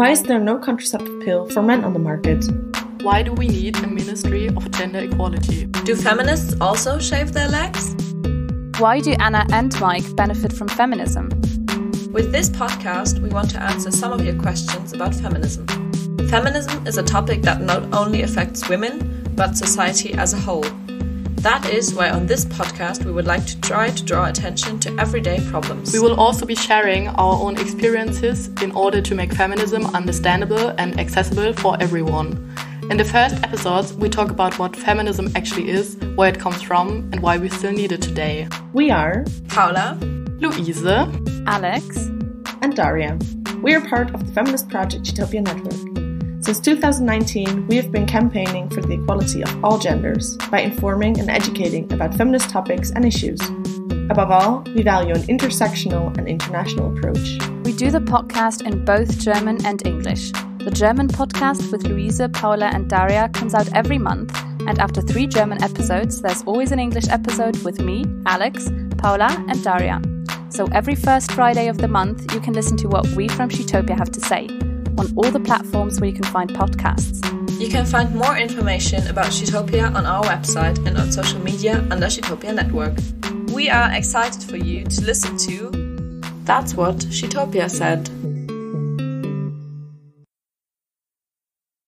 Why is there no contraceptive pill for men on the market? Why do we need a Ministry of Gender Equality? Do feminists also shave their legs? Why do Anna and Mike benefit from feminism? With this podcast, we want to answer some of your questions about feminism. Feminism is a topic that not only affects women, but society as a whole. That is why on this podcast we would like to try to draw attention to everyday problems. We will also be sharing our own experiences in order to make feminism understandable and accessible for everyone. In the first episodes, we talk about what feminism actually is, where it comes from, and why we still need it today. We are Paula, Louise, Alex, and Daria. We are part of the feminist project Shutopia Network. Since 2019, we have been campaigning for the equality of all genders by informing and educating about feminist topics and issues. Above all, we value an intersectional and international approach. We do the podcast in both German and English. The German podcast with Louise, Paula, and Daria comes out every month, and after three German episodes, there's always an English episode with me, Alex, Paula, and Daria. So every first Friday of the month, you can listen to what we from Shutopia have to say on all the platforms where you can find podcasts. You can find more information about Shutopia on our website and on social media under Shutopia Network. We are excited for you to listen to That's What Shutopia Said.